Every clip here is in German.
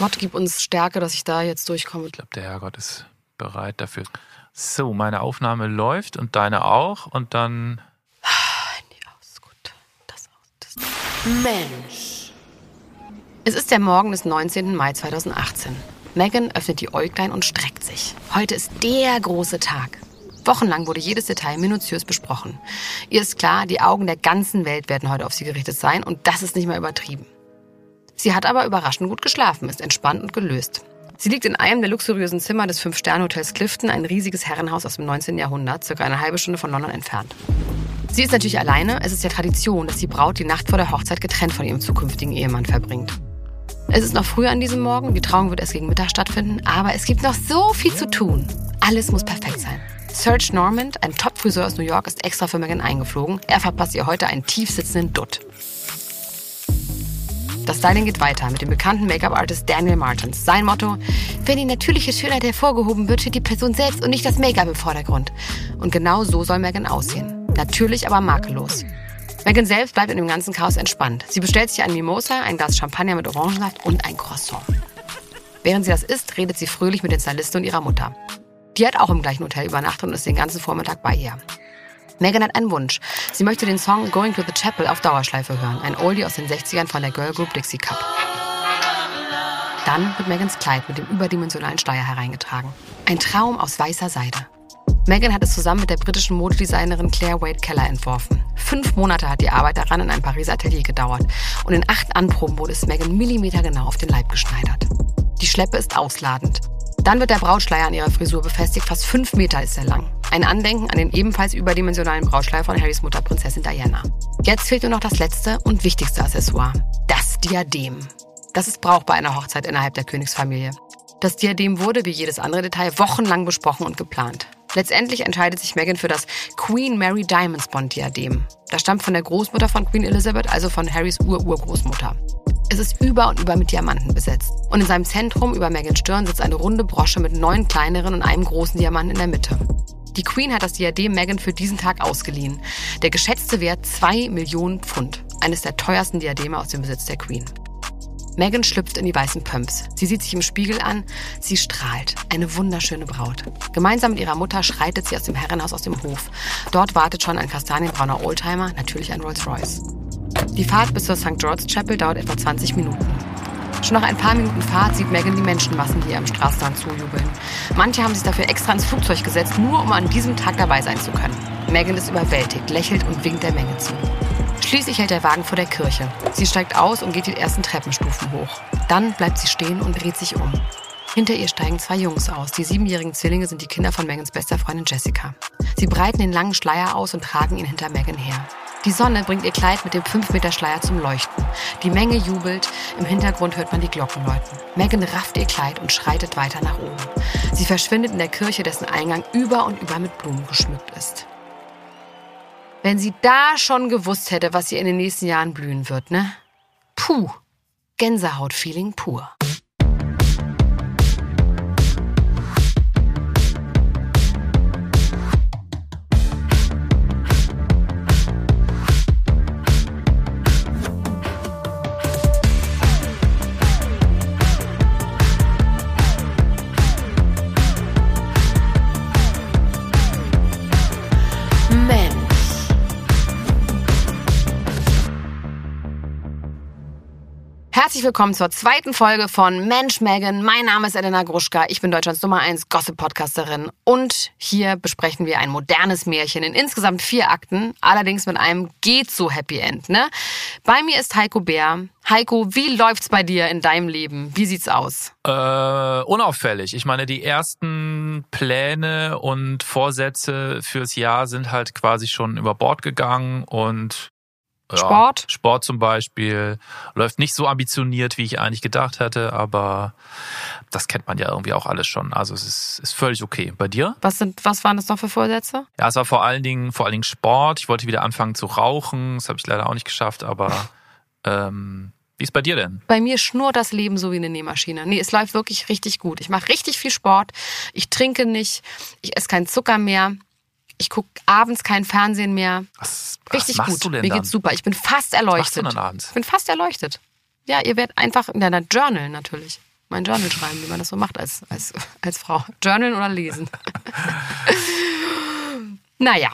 Gott, gib uns Stärke, dass ich da jetzt durchkomme. Ich glaube, der Herrgott ist bereit dafür. So, meine Aufnahme läuft und deine auch. Und dann. Handy aus, gut. Das aus. Das. Mensch. Es ist der Morgen des 19. Mai 2018. Megan öffnet die Äuglein und streckt sich. Heute ist der große Tag. Wochenlang wurde jedes Detail minutiös besprochen. Ihr ist klar, die Augen der ganzen Welt werden heute auf sie gerichtet sein und das ist nicht mehr übertrieben. Sie hat aber überraschend gut geschlafen, ist entspannt und gelöst. Sie liegt in einem der luxuriösen Zimmer des Fünf-Sterne-Hotels Clifton, ein riesiges Herrenhaus aus dem 19. Jahrhundert, circa eine halbe Stunde von London entfernt. Sie ist natürlich alleine. Es ist ja Tradition, dass die Braut die Nacht vor der Hochzeit getrennt von ihrem zukünftigen Ehemann verbringt. Es ist noch früh an diesem Morgen, die Trauung wird erst gegen Mittag stattfinden, aber es gibt noch so viel zu tun. Alles muss perfekt sein. Serge Normand, ein Top-Friseur aus New York, ist extra für Megan eingeflogen. Er verpasst ihr heute einen tief sitzenden Dutt. Das Styling geht weiter mit dem bekannten Make-up-Artist Daniel Martins. Sein Motto, wenn die natürliche Schönheit hervorgehoben wird, steht die Person selbst und nicht das Make-up im Vordergrund. Und genau so soll Megan aussehen. Natürlich, aber makellos. Megan selbst bleibt in dem ganzen Chaos entspannt. Sie bestellt sich ein Mimosa, ein Glas Champagner mit Orangensaft und ein Croissant. Während sie das isst, redet sie fröhlich mit den Stylisten und ihrer Mutter. Die hat auch im gleichen Hotel übernachtet und ist den ganzen Vormittag bei ihr. Megan hat einen Wunsch. Sie möchte den Song Going to the Chapel auf Dauerschleife hören. Ein Oldie aus den 60ern von der Girl Group Dixie Cup. Dann wird Megans Kleid mit dem überdimensionalen Steier hereingetragen. Ein Traum aus weißer Seide. Megan hat es zusammen mit der britischen Modedesignerin Claire Wade Keller entworfen. Fünf Monate hat die Arbeit daran in einem Pariser Atelier gedauert. Und in acht Anproben wurde es Megan millimetergenau auf den Leib geschneidert. Die Schleppe ist ausladend. Dann wird der Brautschleier an ihrer Frisur befestigt. Fast fünf Meter ist er lang. Ein Andenken an den ebenfalls überdimensionalen Brautschleier von Harrys Mutter Prinzessin Diana. Jetzt fehlt nur noch das letzte und wichtigste Accessoire. Das Diadem. Das ist brauchbar einer Hochzeit innerhalb der Königsfamilie. Das Diadem wurde, wie jedes andere Detail, wochenlang besprochen und geplant. Letztendlich entscheidet sich Meghan für das Queen Mary Diamonds Bond Diadem. Das stammt von der Großmutter von Queen Elizabeth, also von Harrys Ur-Urgroßmutter. Es ist über und über mit Diamanten besetzt. Und in seinem Zentrum über Megans Stirn sitzt eine runde Brosche mit neun kleineren und einem großen Diamanten in der Mitte. Die Queen hat das Diadem Meghan für diesen Tag ausgeliehen. Der geschätzte Wert 2 Millionen Pfund. Eines der teuersten Diademe aus dem Besitz der Queen. Megan schlüpft in die weißen Pumps. Sie sieht sich im Spiegel an. Sie strahlt. Eine wunderschöne Braut. Gemeinsam mit ihrer Mutter schreitet sie aus dem Herrenhaus aus dem Hof. Dort wartet schon ein kastanienbrauner Oldtimer, natürlich ein Rolls-Royce. Die Fahrt bis zur St. George's Chapel dauert etwa 20 Minuten. Schon nach ein paar Minuten Fahrt sieht Megan die Menschenmassen, die ihr am Straßenrand zujubeln. Manche haben sich dafür extra ins Flugzeug gesetzt, nur um an diesem Tag dabei sein zu können. Megan ist überwältigt, lächelt und winkt der Menge zu. Schließlich hält der Wagen vor der Kirche. Sie steigt aus und geht die ersten Treppenstufen hoch. Dann bleibt sie stehen und dreht sich um. Hinter ihr steigen zwei Jungs aus. Die siebenjährigen Zwillinge sind die Kinder von Megans bester Freundin Jessica. Sie breiten den langen Schleier aus und tragen ihn hinter Megan her. Die Sonne bringt ihr Kleid mit dem 5 Meter Schleier zum Leuchten. Die Menge jubelt, im Hintergrund hört man die Glocken läuten. Megan rafft ihr Kleid und schreitet weiter nach oben. Sie verschwindet in der Kirche, dessen Eingang über und über mit Blumen geschmückt ist. Wenn sie da schon gewusst hätte, was ihr in den nächsten Jahren blühen wird, ne? Puh, Gänsehaut-Feeling pur. Herzlich willkommen zur zweiten Folge von Mensch Megan. Mein Name ist Elena Gruschka. Ich bin Deutschlands Nummer 1 Gossip-Podcasterin. Und hier besprechen wir ein modernes Märchen in insgesamt vier Akten, allerdings mit einem geht so Happy End. Ne? Bei mir ist Heiko Bär. Heiko, wie läuft's bei dir in deinem Leben? Wie sieht's aus? Äh, unauffällig. Ich meine, die ersten Pläne und Vorsätze fürs Jahr sind halt quasi schon über Bord gegangen und Ja, Sport? Sport zum Beispiel. Läuft nicht so ambitioniert, wie ich eigentlich gedacht hätte, aber das kennt man ja irgendwie auch alles schon. Also es ist, ist völlig okay. Bei dir? Was sind, was waren das noch für Vorsätze? Ja, es war vor allen Dingen, vor allen Dingen Sport. Ich wollte wieder anfangen zu rauchen. Das habe ich leider auch nicht geschafft, aber ähm, wie ist bei dir denn? Bei mir schnurrt das Leben so wie eine Nähmaschine. Nee, es läuft wirklich richtig gut. Ich mache richtig viel Sport. Ich trinke nicht. Ich esse keinen Zucker mehr. Ich gucke abends kein Fernsehen mehr. Was, Richtig was gut. denn Mir geht's super. Ich bin fast Was machst du erleuchtet. dann abends? Ich bin fast erleuchtet. Ja, ihr werdet einfach in deiner Journal natürlich. Mein Journal schreiben, wie man das so macht als, als, als Frau. Journal oder lesen. naja.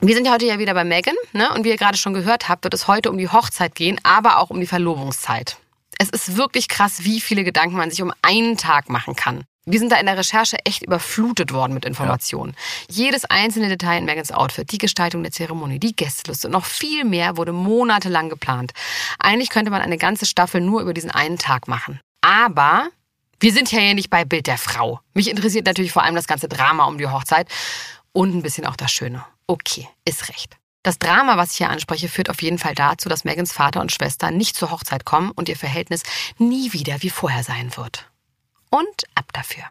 Wir sind ja heute ja wieder bei Megan, ne? Und wie ihr gerade schon gehört habt, wird es heute um die Hochzeit gehen, aber auch um die Verlobungszeit. Es ist wirklich krass, wie viele Gedanken man sich um einen Tag machen kann. Wir sind da in der Recherche echt überflutet worden mit Informationen. Jedes einzelne Detail in Megans Outfit, die Gestaltung der Zeremonie, die Gästeliste und noch viel mehr wurde monatelang geplant. Eigentlich könnte man eine ganze Staffel nur über diesen einen Tag machen. Aber wir sind ja hier nicht bei Bild der Frau. Mich interessiert natürlich vor allem das ganze Drama um die Hochzeit und ein bisschen auch das Schöne. Okay, ist recht. Das Drama, was ich hier anspreche, führt auf jeden Fall dazu, dass Megans Vater und Schwester nicht zur Hochzeit kommen und ihr Verhältnis nie wieder wie vorher sein wird. Und ab dafür.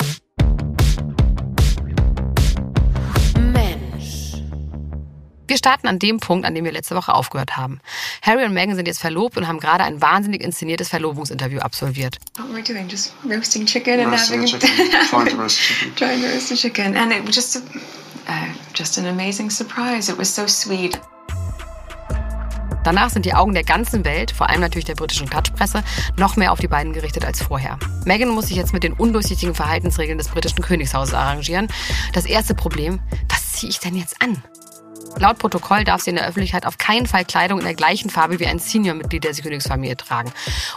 Starten an dem Punkt, an dem wir letzte Woche aufgehört haben. Harry und Meghan sind jetzt verlobt und haben gerade ein wahnsinnig inszeniertes Verlobungsinterview absolviert. What we're doing, just roasting chicken and Roasting having chicken. Trying to roast chicken. trying to roast chicken, and it was just a, uh, just an amazing surprise. It was so sweet. Danach sind die Augen der ganzen Welt, vor allem natürlich der britischen Klatschpresse, noch mehr auf die beiden gerichtet als vorher. Meghan muss sich jetzt mit den undurchsichtigen Verhaltensregeln des britischen Königshauses arrangieren. Das erste Problem, was ziehe ich denn jetzt an? Laut Protokoll darf sie in der Öffentlichkeit auf keinen Fall Kleidung in der gleichen Farbe wie ein Senior-Mitglied der Königsfamilie tragen.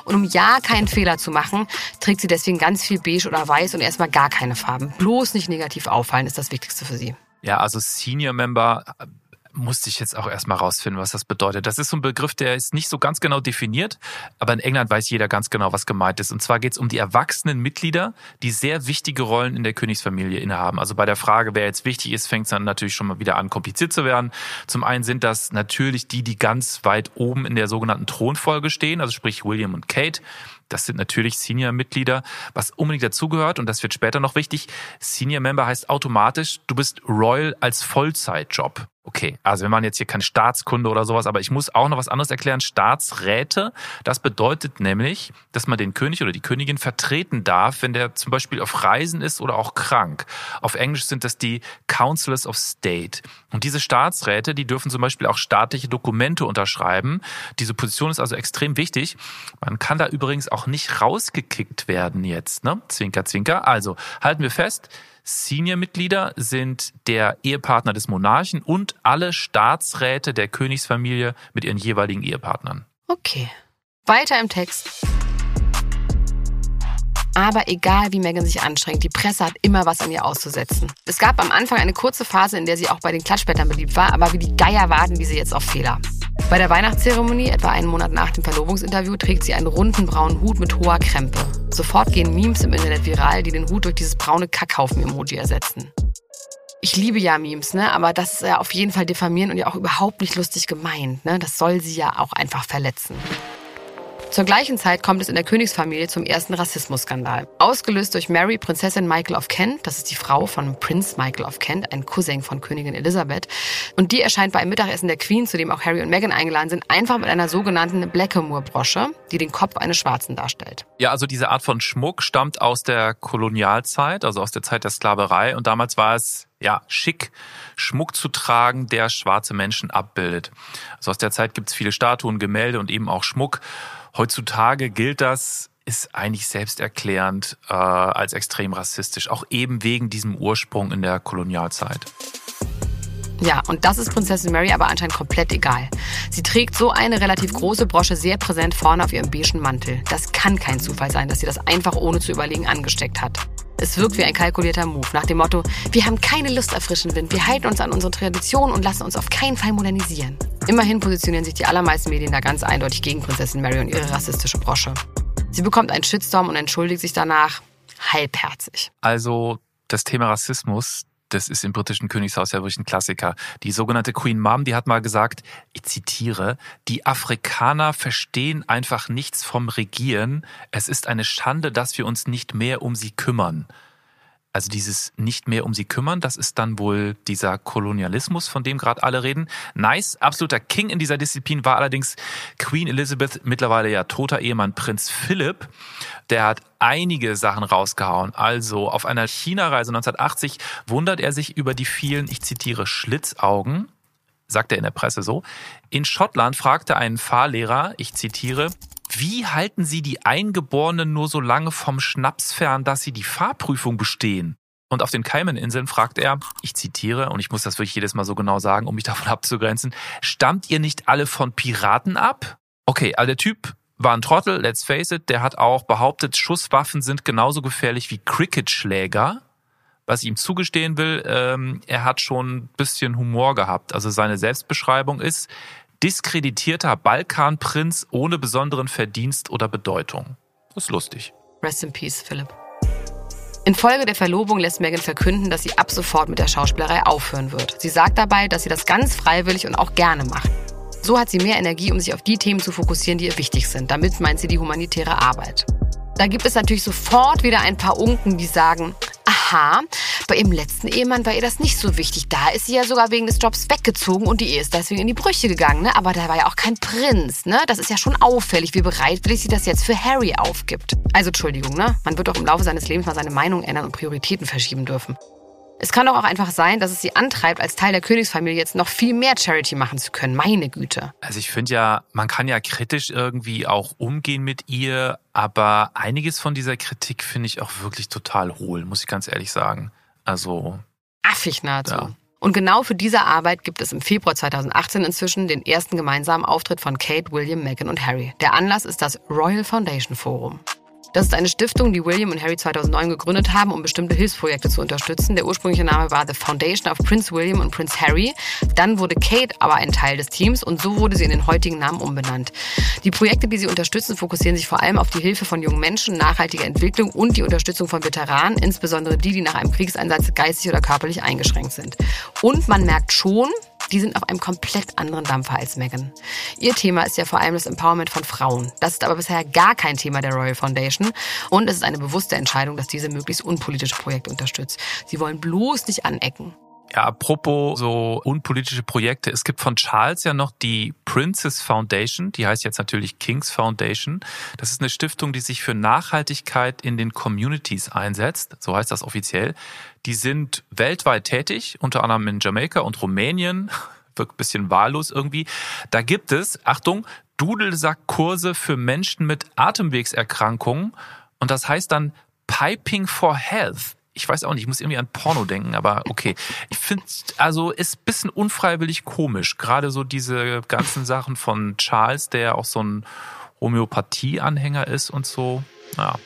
Und um ja keinen Fehler zu machen, trägt sie deswegen ganz viel beige oder weiß und erstmal gar keine Farben. Bloß nicht negativ auffallen ist das Wichtigste für sie. Ja, also Senior Member musste ich jetzt auch erstmal rausfinden, was das bedeutet. Das ist so ein Begriff, der ist nicht so ganz genau definiert, aber in England weiß jeder ganz genau, was gemeint ist. Und zwar geht es um die erwachsenen Mitglieder, die sehr wichtige Rollen in der Königsfamilie innehaben. Also bei der Frage, wer jetzt wichtig ist, fängt es dann natürlich schon mal wieder an, kompliziert zu werden. Zum einen sind das natürlich die, die ganz weit oben in der sogenannten Thronfolge stehen, also sprich William und Kate. Das sind natürlich Senior-Mitglieder, was unbedingt dazugehört und das wird später noch wichtig. Senior-Member heißt automatisch, du bist Royal als Vollzeitjob. Okay, also wir machen jetzt hier keine Staatskunde oder sowas, aber ich muss auch noch was anderes erklären. Staatsräte, das bedeutet nämlich, dass man den König oder die Königin vertreten darf, wenn der zum Beispiel auf Reisen ist oder auch krank. Auf Englisch sind das die Councillors of State. Und diese Staatsräte, die dürfen zum Beispiel auch staatliche Dokumente unterschreiben. Diese Position ist also extrem wichtig. Man kann da übrigens auch nicht rausgekickt werden jetzt, ne? Zwinker, zwinker. Also halten wir fest. Senior-Mitglieder sind der Ehepartner des Monarchen und alle Staatsräte der Königsfamilie mit ihren jeweiligen Ehepartnern. Okay. Weiter im Text. Aber egal, wie Meghan sich anstrengt, die Presse hat immer was an ihr auszusetzen. Es gab am Anfang eine kurze Phase, in der sie auch bei den Klatschblättern beliebt war, aber wie die Geier warten diese jetzt auf Fehler. Bei der Weihnachtszeremonie, etwa einen Monat nach dem Verlobungsinterview, trägt sie einen runden braunen Hut mit hoher Krempe. Sofort gehen Memes im Internet viral, die den Hut durch dieses braune Kackhaufen-Emoji ersetzen. Ich liebe ja Memes, ne? Aber das ist ja auf jeden Fall diffamierend und ja auch überhaupt nicht lustig gemeint, ne? Das soll sie ja auch einfach verletzen. Zur gleichen Zeit kommt es in der Königsfamilie zum ersten Rassismusskandal. Ausgelöst durch Mary, Prinzessin Michael of Kent, das ist die Frau von Prince Michael of Kent, ein Cousin von Königin Elisabeth. Und die erscheint bei einem Mittagessen der Queen, zu dem auch Harry und Meghan eingeladen sind, einfach mit einer sogenannten Blackamoor-Brosche, die den Kopf eines Schwarzen darstellt. Ja, also diese Art von Schmuck stammt aus der Kolonialzeit, also aus der Zeit der Sklaverei. Und damals war es ja schick, Schmuck zu tragen, der schwarze Menschen abbildet. Also aus der Zeit gibt es viele Statuen, Gemälde und eben auch Schmuck. Heutzutage gilt das, ist eigentlich selbsterklärend äh, als extrem rassistisch, auch eben wegen diesem Ursprung in der Kolonialzeit. Ja, und das ist Prinzessin Mary aber anscheinend komplett egal. Sie trägt so eine relativ große Brosche sehr präsent vorne auf ihrem beigen Mantel. Das kann kein Zufall sein, dass sie das einfach ohne zu überlegen angesteckt hat. Es wirkt wie ein kalkulierter Move nach dem Motto, wir haben keine Lust auf frischen Wind, wir halten uns an unsere Tradition und lassen uns auf keinen Fall modernisieren. Immerhin positionieren sich die allermeisten Medien da ganz eindeutig gegen Prinzessin Mary und ihre rassistische Brosche. Sie bekommt einen Shitstorm und entschuldigt sich danach halbherzig. Also das Thema Rassismus, das ist im britischen Königshaus ja wirklich ein Klassiker. Die sogenannte Queen Mom, die hat mal gesagt, ich zitiere, die Afrikaner verstehen einfach nichts vom Regieren. Es ist eine Schande, dass wir uns nicht mehr um sie kümmern. Also dieses nicht mehr um sie kümmern, das ist dann wohl dieser Kolonialismus, von dem gerade alle reden. Nice, absoluter King in dieser Disziplin war allerdings Queen Elizabeth, mittlerweile ja toter Ehemann Prinz Philipp. Der hat einige Sachen rausgehauen. Also auf einer China-Reise 1980 wundert er sich über die vielen, ich zitiere, Schlitzaugen sagt er in der Presse so. In Schottland fragte ein Fahrlehrer, ich zitiere, wie halten Sie die Eingeborenen nur so lange vom Schnaps fern, dass sie die Fahrprüfung bestehen? Und auf den Cayman-Inseln fragt er, ich zitiere, und ich muss das wirklich jedes Mal so genau sagen, um mich davon abzugrenzen, stammt ihr nicht alle von Piraten ab? Okay, also der Typ war ein Trottel, let's face it, der hat auch behauptet, Schusswaffen sind genauso gefährlich wie Cricketschläger. Was ich ihm zugestehen will, ähm, er hat schon ein bisschen Humor gehabt. Also seine Selbstbeschreibung ist, diskreditierter Balkanprinz ohne besonderen Verdienst oder Bedeutung. Das ist lustig. Rest in Peace, Philipp. Infolge der Verlobung lässt Megan verkünden, dass sie ab sofort mit der Schauspielerei aufhören wird. Sie sagt dabei, dass sie das ganz freiwillig und auch gerne macht. So hat sie mehr Energie, um sich auf die Themen zu fokussieren, die ihr wichtig sind. Damit meint sie die humanitäre Arbeit. Da gibt es natürlich sofort wieder ein paar Unken, die sagen, aha, bei ihrem letzten Ehemann war ihr das nicht so wichtig. Da ist sie ja sogar wegen des Jobs weggezogen und die Ehe ist deswegen in die Brüche gegangen. Ne? Aber da war ja auch kein Prinz. Ne? Das ist ja schon auffällig, wie bereitwillig sie das jetzt für Harry aufgibt. Also Entschuldigung, ne? man wird doch im Laufe seines Lebens mal seine Meinung ändern und Prioritäten verschieben dürfen. Es kann doch auch einfach sein, dass es sie antreibt, als Teil der Königsfamilie jetzt noch viel mehr Charity machen zu können. Meine Güte. Also ich finde ja, man kann ja kritisch irgendwie auch umgehen mit ihr, aber einiges von dieser Kritik finde ich auch wirklich total hohl, muss ich ganz ehrlich sagen. Also. Affig nahezu. Ja. Und genau für diese Arbeit gibt es im Februar 2018 inzwischen den ersten gemeinsamen Auftritt von Kate, William, Meghan und Harry. Der Anlass ist das Royal Foundation Forum. Das ist eine Stiftung, die William und Harry 2009 gegründet haben, um bestimmte Hilfsprojekte zu unterstützen. Der ursprüngliche Name war The Foundation of Prince William und Prince Harry. Dann wurde Kate aber ein Teil des Teams und so wurde sie in den heutigen Namen umbenannt. Die Projekte, die sie unterstützen, fokussieren sich vor allem auf die Hilfe von jungen Menschen, nachhaltige Entwicklung und die Unterstützung von Veteranen, insbesondere die, die nach einem Kriegseinsatz geistig oder körperlich eingeschränkt sind. Und man merkt schon, die sind auf einem komplett anderen Dampfer als Meghan. Ihr Thema ist ja vor allem das Empowerment von Frauen. Das ist aber bisher gar kein Thema der Royal Foundation. Und es ist eine bewusste Entscheidung, dass diese möglichst unpolitische Projekte unterstützt. Sie wollen bloß nicht anecken. Ja, apropos so unpolitische Projekte. Es gibt von Charles ja noch die Princess Foundation. Die heißt jetzt natürlich Kings Foundation. Das ist eine Stiftung, die sich für Nachhaltigkeit in den Communities einsetzt. So heißt das offiziell. Die sind weltweit tätig, unter anderem in Jamaika und Rumänien. Wirkt ein bisschen wahllos irgendwie. Da gibt es, Achtung, Dudelsackkurse für Menschen mit Atemwegserkrankungen. Und das heißt dann Piping for Health ich weiß auch nicht, ich muss irgendwie an Porno denken, aber okay. Ich finde, also ist ein bisschen unfreiwillig komisch. Gerade so diese ganzen Sachen von Charles, der auch so ein Homöopathie-Anhänger ist und so. Ja.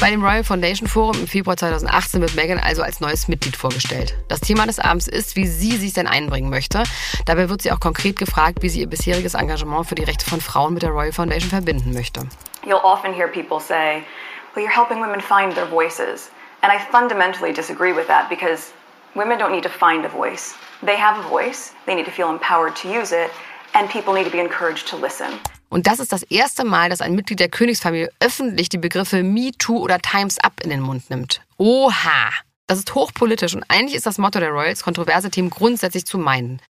Bei dem Royal Foundation Forum im Februar 2018 wird Meghan also als neues Mitglied vorgestellt. Das Thema des Abends ist, wie sie sich denn einbringen möchte. Dabei wird sie auch konkret gefragt, wie sie ihr bisheriges Engagement für die Rechte von Frauen mit der Royal Foundation verbinden möchte. You'll often hear people say, well, you're helping women find their voices. And I fundamentally disagree with that because women don't need to find a voice. They have a voice, they need to feel empowered to use it, and people need to be encouraged to listen. Und das ist das erste Mal, dass ein Mitglied der Königsfamilie öffentlich die Begriffe Me Too oder Times Up in den Mund nimmt. Oha! Das ist hochpolitisch und eigentlich ist das Motto der Royals, kontroverse Themen grundsätzlich zu meinen.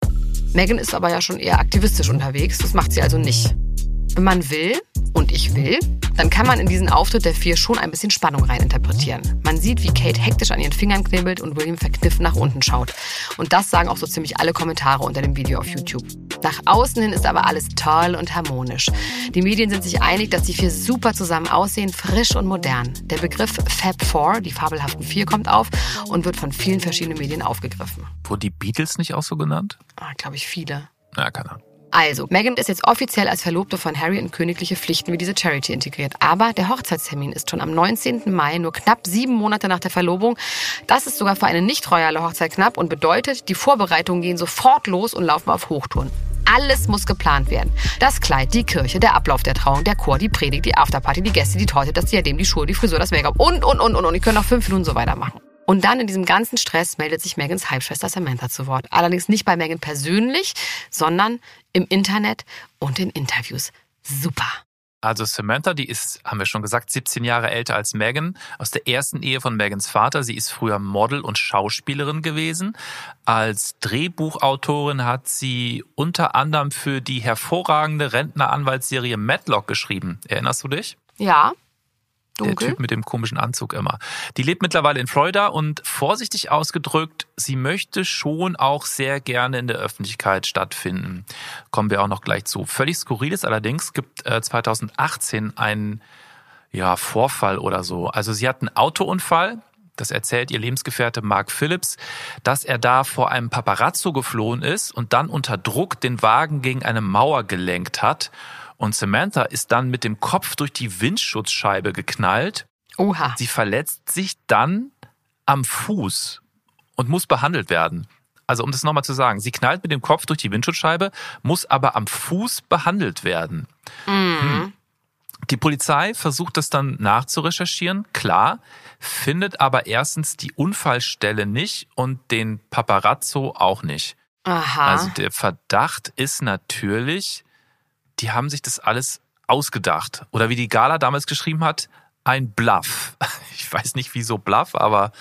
Meghan ist aber ja schon eher aktivistisch unterwegs, das macht sie also nicht. Wenn man will, und ich will, dann kann man in diesen Auftritt der vier schon ein bisschen Spannung reininterpretieren. Man sieht, wie Kate hektisch an ihren Fingern knibbelt und William verkniffen nach unten schaut. Und das sagen auch so ziemlich alle Kommentare unter dem Video auf YouTube. Nach außen hin ist aber alles toll und harmonisch. Die Medien sind sich einig, dass die vier super zusammen aussehen, frisch und modern. Der Begriff Fab Four, die fabelhaften vier, kommt auf und wird von vielen verschiedenen Medien aufgegriffen. Wurden die Beatles nicht auch so genannt? Ah, Glaube ich, viele. Ja, keine Ahnung. Also, Meghan ist jetzt offiziell als Verlobte von Harry in königliche Pflichten wie diese Charity integriert. Aber der Hochzeitstermin ist schon am 19. Mai, nur knapp sieben Monate nach der Verlobung. Das ist sogar für eine nicht royale Hochzeit knapp und bedeutet, die Vorbereitungen gehen sofort los und laufen auf Hochtouren. Alles muss geplant werden. Das Kleid, die Kirche, der Ablauf der Trauung, der Chor, die Predigt, die Afterparty, die Gäste, die Torte, das Diadem, die Schuhe, die Frisur, das Make-up und, und, und, und, und. Ich könnte noch fünf Minuten so weitermachen. Und dann in diesem ganzen Stress meldet sich Megans Halbschwester Samantha zu Wort. Allerdings nicht bei Megan persönlich, sondern im Internet und in Interviews. Super. Also Samantha, die ist, haben wir schon gesagt, 17 Jahre älter als Megan, aus der ersten Ehe von Megans Vater. Sie ist früher Model und Schauspielerin gewesen. Als Drehbuchautorin hat sie unter anderem für die hervorragende Rentneranwaltsserie Matlock geschrieben. Erinnerst du dich? Ja, Dunkel. Der Typ mit dem komischen Anzug immer. Die lebt mittlerweile in Florida und vorsichtig ausgedrückt, sie möchte schon auch sehr gerne in der Öffentlichkeit stattfinden. Kommen wir auch noch gleich zu. Völlig skurril ist allerdings, gibt 2018 äh, einen ja, Vorfall oder so. Also sie hat einen Autounfall, das erzählt ihr Lebensgefährte Mark Phillips, dass er da vor einem Paparazzo geflohen ist und dann unter Druck den Wagen gegen eine Mauer gelenkt hat und Samantha ist dann mit dem Kopf durch die Windschutzscheibe geknallt. Oha. Sie verletzt sich dann am Fuß und muss behandelt werden. Also um das nochmal zu sagen, sie knallt mit dem Kopf durch die Windschutzscheibe, muss aber am Fuß behandelt werden. Mhm. Hm. Die Polizei versucht das dann nachzurecherchieren, klar, findet aber erstens die Unfallstelle nicht und den Paparazzo auch nicht. Aha. Also der Verdacht ist natürlich, die haben sich das alles ausgedacht. Oder wie die Gala damals geschrieben hat, ein Bluff. Ich weiß nicht wieso Bluff, aber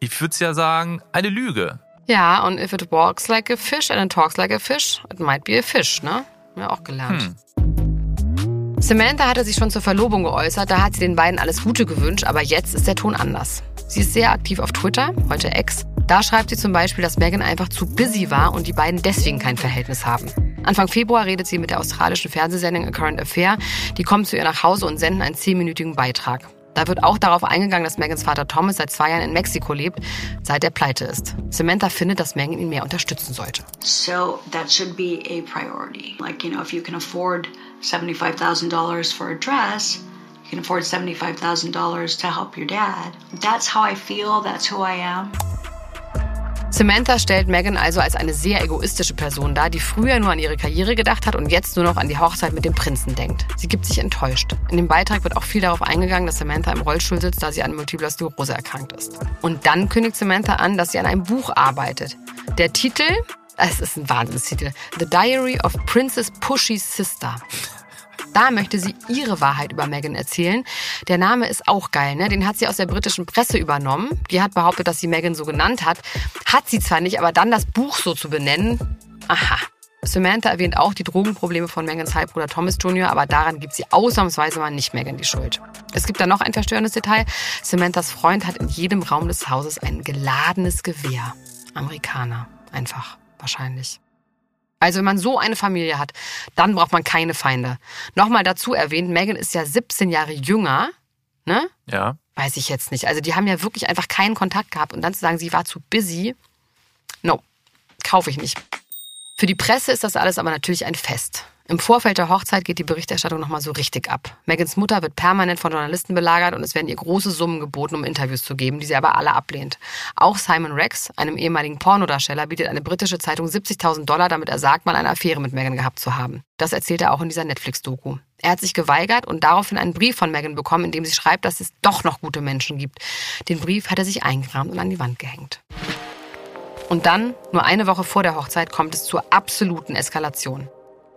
ich würde es ja sagen, eine Lüge. Ja, und if it walks like a fish and it talks like a fish, it might be a fish, ne? Ja, auch gelernt. Hm. Samantha hatte sich schon zur Verlobung geäußert, da hat sie den beiden alles Gute gewünscht, aber jetzt ist der Ton anders. Sie ist sehr aktiv auf Twitter, heute Ex. Da schreibt sie zum Beispiel, dass Megan einfach zu busy war und die beiden deswegen kein Verhältnis haben. Anfang Februar redet sie mit der australischen Fernsehsendung A Current Affair. Die kommen zu ihr nach Hause und senden einen zehnminütigen Beitrag. Da wird auch darauf eingegangen, dass Megans Vater Thomas seit zwei Jahren in Mexiko lebt, seit er pleite ist. Samantha findet, dass Megan ihn mehr unterstützen sollte. So that should be a priority. Like, you know, if you can afford $75,000 for a dress, you can afford $75,000 to help your dad. That's how I feel, that's who I am. Samantha stellt Megan also als eine sehr egoistische Person dar, die früher nur an ihre Karriere gedacht hat und jetzt nur noch an die Hochzeit mit dem Prinzen denkt. Sie gibt sich enttäuscht. In dem Beitrag wird auch viel darauf eingegangen, dass Samantha im Rollstuhl sitzt, da sie an Multipler Sklerose erkrankt ist. Und dann kündigt Samantha an, dass sie an einem Buch arbeitet. Der Titel, es ist ein Wahnsinnstitel, The Diary of Princess Pushy's Sister. Da möchte sie ihre Wahrheit über Meghan erzählen. Der Name ist auch geil, ne? Den hat sie aus der britischen Presse übernommen. Die hat behauptet, dass sie Meghan so genannt hat. Hat sie zwar nicht, aber dann das Buch so zu benennen. Aha. Samantha erwähnt auch die Drogenprobleme von Megans Halbbruder Thomas Jr., aber daran gibt sie ausnahmsweise mal nicht Meghan die Schuld. Es gibt da noch ein verstörendes Detail. Samanthas Freund hat in jedem Raum des Hauses ein geladenes Gewehr. Amerikaner. Einfach. Wahrscheinlich. Also wenn man so eine Familie hat, dann braucht man keine Feinde. Nochmal dazu erwähnt, Megan ist ja 17 Jahre jünger, ne? Ja. Weiß ich jetzt nicht. Also die haben ja wirklich einfach keinen Kontakt gehabt und dann zu sagen, sie war zu busy, no, kaufe ich nicht. Für die Presse ist das alles aber natürlich ein Fest. Im Vorfeld der Hochzeit geht die Berichterstattung nochmal so richtig ab. Megans Mutter wird permanent von Journalisten belagert und es werden ihr große Summen geboten, um Interviews zu geben, die sie aber alle ablehnt. Auch Simon Rex, einem ehemaligen Pornodarsteller, bietet eine britische Zeitung 70.000 Dollar, damit er sagt, mal eine Affäre mit Meghan gehabt zu haben. Das erzählt er auch in dieser Netflix-Doku. Er hat sich geweigert und daraufhin einen Brief von Meghan bekommen, in dem sie schreibt, dass es doch noch gute Menschen gibt. Den Brief hat er sich eingerahmt und an die Wand gehängt. Und dann, nur eine Woche vor der Hochzeit, kommt es zur absoluten Eskalation.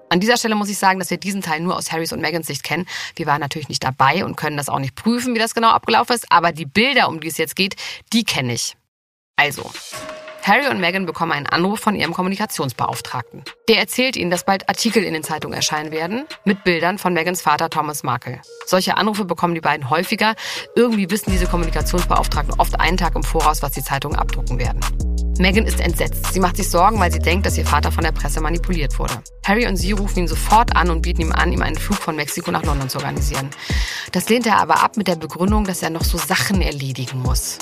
An dieser Stelle muss ich sagen, dass wir diesen Teil nur aus Harrys und Megans Sicht kennen. Wir waren natürlich nicht dabei und können das auch nicht prüfen, wie das genau abgelaufen ist, aber die Bilder, um die es jetzt geht, die kenne ich. Also, Harry und Meghan bekommen einen Anruf von ihrem Kommunikationsbeauftragten. Der erzählt ihnen, dass bald Artikel in den Zeitungen erscheinen werden mit Bildern von Megans Vater Thomas Markle. Solche Anrufe bekommen die beiden häufiger. Irgendwie wissen diese Kommunikationsbeauftragten oft einen Tag im Voraus, was die Zeitungen abdrucken werden. Megan ist entsetzt. Sie macht sich Sorgen, weil sie denkt, dass ihr Vater von der Presse manipuliert wurde. Harry und sie rufen ihn sofort an und bieten ihm an, ihm einen Flug von Mexiko nach London zu organisieren. Das lehnt er aber ab mit der Begründung, dass er noch so Sachen erledigen muss.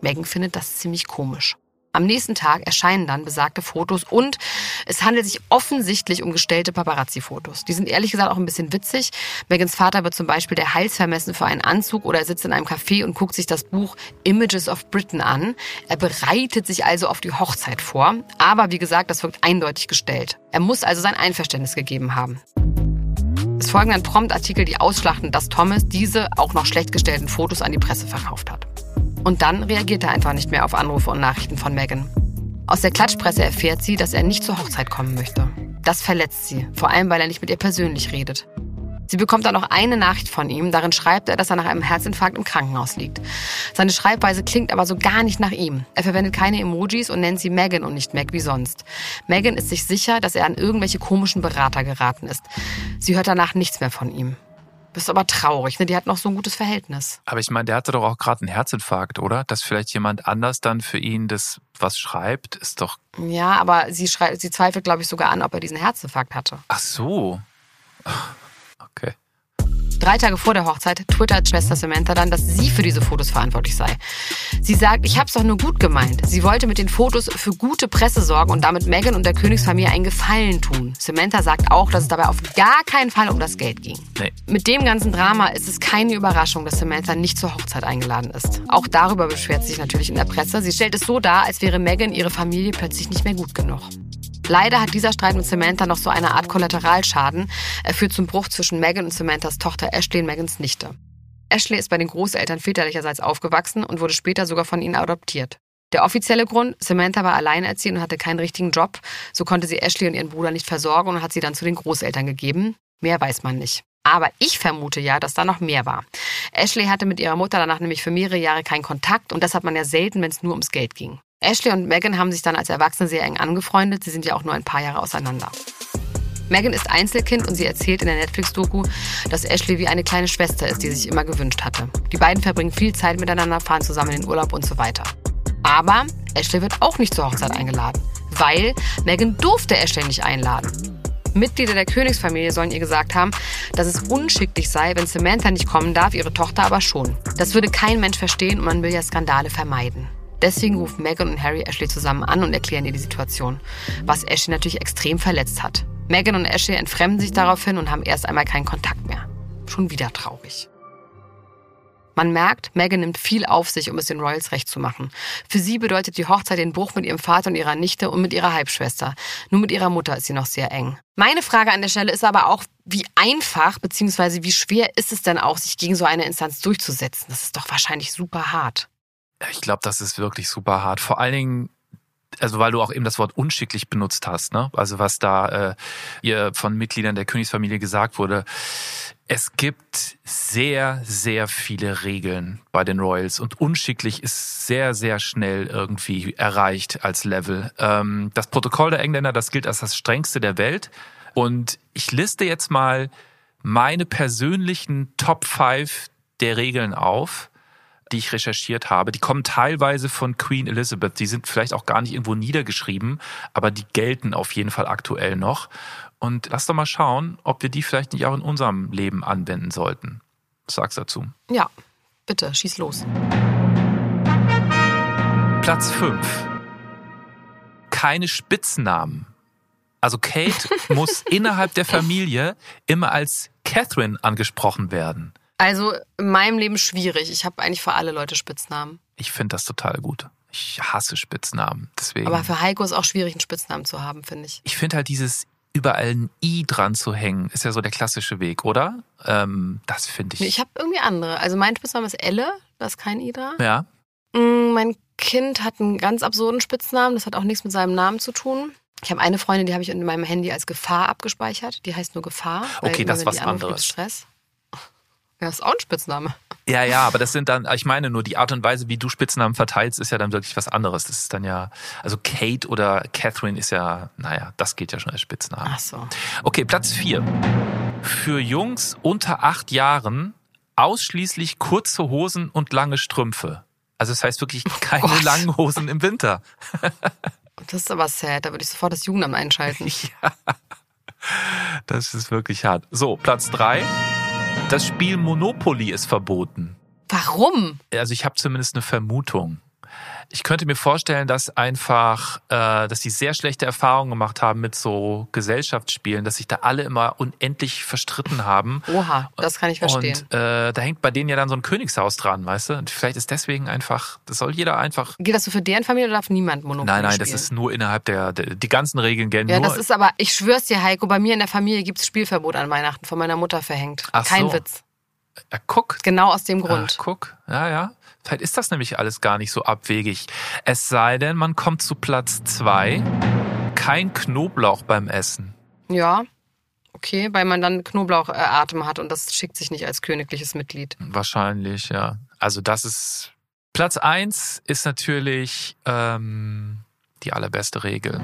Megan findet das ziemlich komisch. Am nächsten Tag erscheinen dann besagte Fotos und es handelt sich offensichtlich um gestellte Paparazzi-Fotos. Die sind ehrlich gesagt auch ein bisschen witzig. Megans Vater wird zum Beispiel der Hals vermessen für einen Anzug oder er sitzt in einem Café und guckt sich das Buch Images of Britain an. Er bereitet sich also auf die Hochzeit vor. Aber wie gesagt, das wirkt eindeutig gestellt. Er muss also sein Einverständnis gegeben haben. Es folgen dann prompt Artikel, die ausschlachten, dass Thomas diese auch noch schlecht gestellten Fotos an die Presse verkauft hat. Und dann reagiert er einfach nicht mehr auf Anrufe und Nachrichten von Megan. Aus der Klatschpresse erfährt sie, dass er nicht zur Hochzeit kommen möchte. Das verletzt sie, vor allem weil er nicht mit ihr persönlich redet. Sie bekommt dann noch eine Nachricht von ihm. Darin schreibt er, dass er nach einem Herzinfarkt im Krankenhaus liegt. Seine Schreibweise klingt aber so gar nicht nach ihm. Er verwendet keine Emojis und nennt sie Megan und nicht Meg wie sonst. Megan ist sich sicher, dass er an irgendwelche komischen Berater geraten ist. Sie hört danach nichts mehr von ihm. Das ist aber traurig, ne? Die hat noch so ein gutes Verhältnis. Aber ich meine, der hatte doch auch gerade einen Herzinfarkt, oder? Dass vielleicht jemand anders dann für ihn das was schreibt, ist doch. Ja, aber sie, schrei sie zweifelt, glaube ich, sogar an, ob er diesen Herzinfarkt hatte. Ach so. Okay. Drei Tage vor der Hochzeit twittert Schwester Samantha dann, dass sie für diese Fotos verantwortlich sei. Sie sagt, ich hab's doch nur gut gemeint. Sie wollte mit den Fotos für gute Presse sorgen und damit Meghan und der Königsfamilie einen Gefallen tun. Samantha sagt auch, dass es dabei auf gar keinen Fall um das Geld ging. Nee. Mit dem ganzen Drama ist es keine Überraschung, dass Samantha nicht zur Hochzeit eingeladen ist. Auch darüber beschwert sich natürlich in der Presse. Sie stellt es so dar, als wäre Meghan ihre Familie plötzlich nicht mehr gut genug. Leider hat dieser Streit mit Samantha noch so eine Art Kollateralschaden. Er führt zum Bruch zwischen Megan und Samanthas Tochter Ashley und Megans Nichte. Ashley ist bei den Großeltern väterlicherseits aufgewachsen und wurde später sogar von ihnen adoptiert. Der offizielle Grund, Samantha war alleinerziehend und hatte keinen richtigen Job, so konnte sie Ashley und ihren Bruder nicht versorgen und hat sie dann zu den Großeltern gegeben. Mehr weiß man nicht. Aber ich vermute ja, dass da noch mehr war. Ashley hatte mit ihrer Mutter danach nämlich für mehrere Jahre keinen Kontakt und das hat man ja selten, wenn es nur ums Geld ging. Ashley und Megan haben sich dann als Erwachsene sehr eng angefreundet. Sie sind ja auch nur ein paar Jahre auseinander. Megan ist Einzelkind und sie erzählt in der Netflix-Doku, dass Ashley wie eine kleine Schwester ist, die sich immer gewünscht hatte. Die beiden verbringen viel Zeit miteinander, fahren zusammen in den Urlaub und so weiter. Aber Ashley wird auch nicht zur Hochzeit eingeladen, weil Megan durfte Ashley nicht einladen. Mitglieder der Königsfamilie sollen ihr gesagt haben, dass es unschicklich sei, wenn Samantha nicht kommen darf, ihre Tochter aber schon. Das würde kein Mensch verstehen und man will ja Skandale vermeiden. Deswegen rufen Meghan und Harry Ashley zusammen an und erklären ihr die Situation, was Ashley natürlich extrem verletzt hat. Meghan und Ashley entfremden sich daraufhin und haben erst einmal keinen Kontakt mehr. Schon wieder traurig. Man merkt, Meghan nimmt viel auf sich, um es den Royals recht zu machen. Für sie bedeutet die Hochzeit den Bruch mit ihrem Vater und ihrer Nichte und mit ihrer Halbschwester. Nur mit ihrer Mutter ist sie noch sehr eng. Meine Frage an der Stelle ist aber auch, wie einfach bzw. wie schwer ist es denn auch, sich gegen so eine Instanz durchzusetzen? Das ist doch wahrscheinlich super hart. Ich glaube, das ist wirklich super hart. Vor allen Dingen, also weil du auch eben das Wort unschicklich benutzt hast, ne? Also was da äh, ihr von Mitgliedern der Königsfamilie gesagt wurde. Es gibt sehr, sehr viele Regeln bei den Royals und unschicklich ist sehr, sehr schnell irgendwie erreicht als Level. Ähm, das Protokoll der Engländer, das gilt als das strengste der Welt. Und ich liste jetzt mal meine persönlichen Top 5 der Regeln auf die ich recherchiert habe, die kommen teilweise von Queen Elizabeth. Die sind vielleicht auch gar nicht irgendwo niedergeschrieben, aber die gelten auf jeden Fall aktuell noch. Und lass doch mal schauen, ob wir die vielleicht nicht auch in unserem Leben anwenden sollten. Was sagst du dazu? Ja, bitte, schieß los. Platz 5. Keine Spitznamen. Also Kate muss innerhalb der Familie immer als Catherine angesprochen werden. Also in meinem Leben schwierig. Ich habe eigentlich für alle Leute Spitznamen. Ich finde das total gut. Ich hasse Spitznamen. Deswegen. Aber für Heiko ist auch schwierig, einen Spitznamen zu haben, finde ich. Ich finde halt dieses überall ein I dran zu hängen, ist ja so der klassische Weg, oder? Ähm, das finde ich. Nee, ich habe irgendwie andere. Also mein Spitzname ist Elle, da ist kein I dran. Ja. Mm, mein Kind hat einen ganz absurden Spitznamen, das hat auch nichts mit seinem Namen zu tun. Ich habe eine Freundin, die habe ich in meinem Handy als Gefahr abgespeichert. Die heißt nur Gefahr. Okay, das ist was anderes. Stress. Ja, ist auch ein Spitzname. Ja, ja, aber das sind dann, ich meine nur, die Art und Weise, wie du Spitznamen verteilst, ist ja dann wirklich was anderes. Das ist dann ja, also Kate oder Catherine ist ja, naja, das geht ja schon als Spitzname. Ach so. Okay, Platz vier. Für Jungs unter acht Jahren ausschließlich kurze Hosen und lange Strümpfe. Also das heißt wirklich keine oh langen Hosen im Winter. das ist aber sad, da würde ich sofort das Jugendamt einschalten. Ja. Das ist wirklich hart. So, Platz drei. Das Spiel Monopoly ist verboten. Warum? Also ich habe zumindest eine Vermutung. Ich könnte mir vorstellen, dass einfach, äh, dass die sehr schlechte Erfahrungen gemacht haben mit so Gesellschaftsspielen, dass sich da alle immer unendlich verstritten haben. Oha, das kann ich verstehen. Und äh, da hängt bei denen ja dann so ein Königshaus dran, weißt du? Und vielleicht ist deswegen einfach, das soll jeder einfach. Geht das so für deren Familie oder darf niemand Monopoly Nein, nein, spielen? das ist nur innerhalb der, der die ganzen Regeln gelten Ja, nur. das ist aber, ich schwör's dir, Heiko, bei mir in der Familie gibt's Spielverbot an Weihnachten von meiner Mutter verhängt. Ach Kein so. Witz. Ja, guck. Genau aus dem Grund. Ach, guck. Ja, ja. Vielleicht ist das nämlich alles gar nicht so abwegig. Es sei denn, man kommt zu Platz zwei. Kein Knoblauch beim Essen. Ja, okay, weil man dann Knoblauchatem hat und das schickt sich nicht als königliches Mitglied. Wahrscheinlich, ja. Also das ist Platz eins ist natürlich ähm, die allerbeste Regel.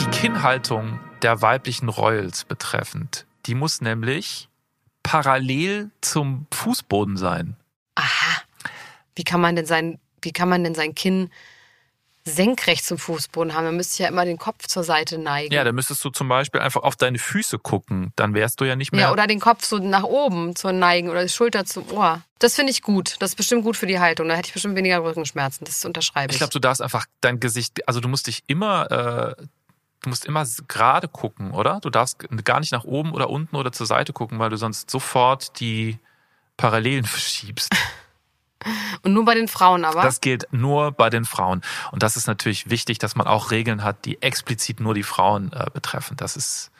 Die Kinnhaltung der weiblichen Royals betreffend, die muss nämlich parallel zum Fußboden sein. Aha. Wie kann man denn sein, wie kann man denn sein Kinn senkrecht zum Fußboden haben? Man müsste ja immer den Kopf zur Seite neigen. Ja, dann müsstest du zum Beispiel einfach auf deine Füße gucken. Dann wärst du ja nicht mehr. Ja, oder den Kopf so nach oben zur Neigen oder die Schulter zum Ohr. Das finde ich gut. Das ist bestimmt gut für die Haltung. Da hätte ich bestimmt weniger Rückenschmerzen. Das unterschreibe ich. Ich glaube, du darfst einfach dein Gesicht, also du musst dich immer, äh, du musst immer gerade gucken, oder? Du darfst gar nicht nach oben oder unten oder zur Seite gucken, weil du sonst sofort die Parallelen verschiebst. Und nur bei den Frauen aber? Das gilt nur bei den Frauen. Und das ist natürlich wichtig, dass man auch Regeln hat, die explizit nur die Frauen äh, betreffen. Das ist